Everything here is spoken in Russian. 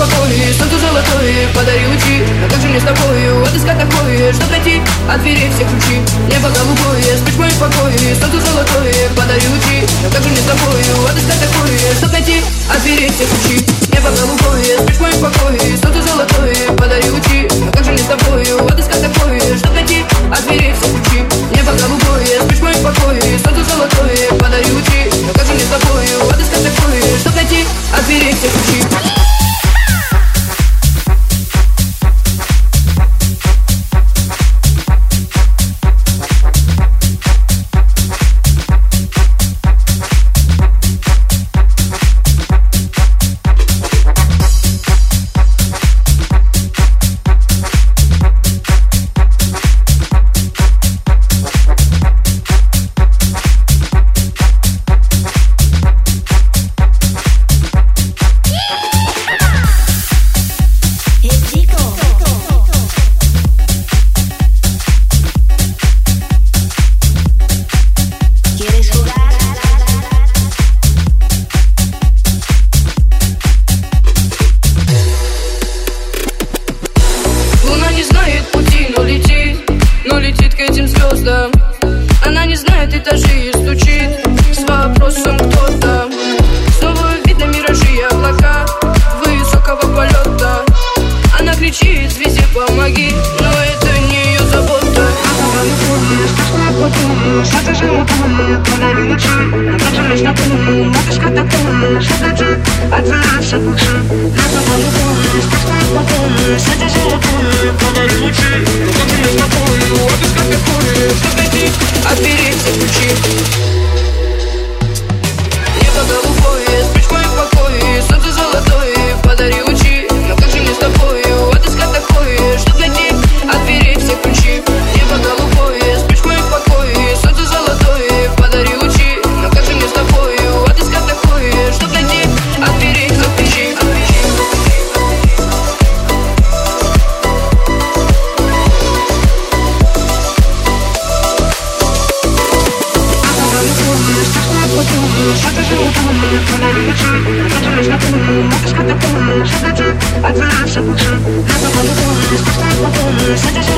покое Солнце золотое, подари лучи. Но как же мне с тобою отыскать такое Чтоб найти от дверей все ключи. Небо голубое, спишь моем покое Солнце золотое, подари лучи. Но как же мне с тобою отыскать такое Чтоб найти от дверей все ключи. Небо голубое, спишь моем покое Она не знает этажи и стучит С вопросом кто там Снова видно миражи и облака Высокого полета. Она кричит везде помоги! Но это не ее забота. Натужим утомлю, натужим утомлю Половину чуй, натужим, что Опереться ключи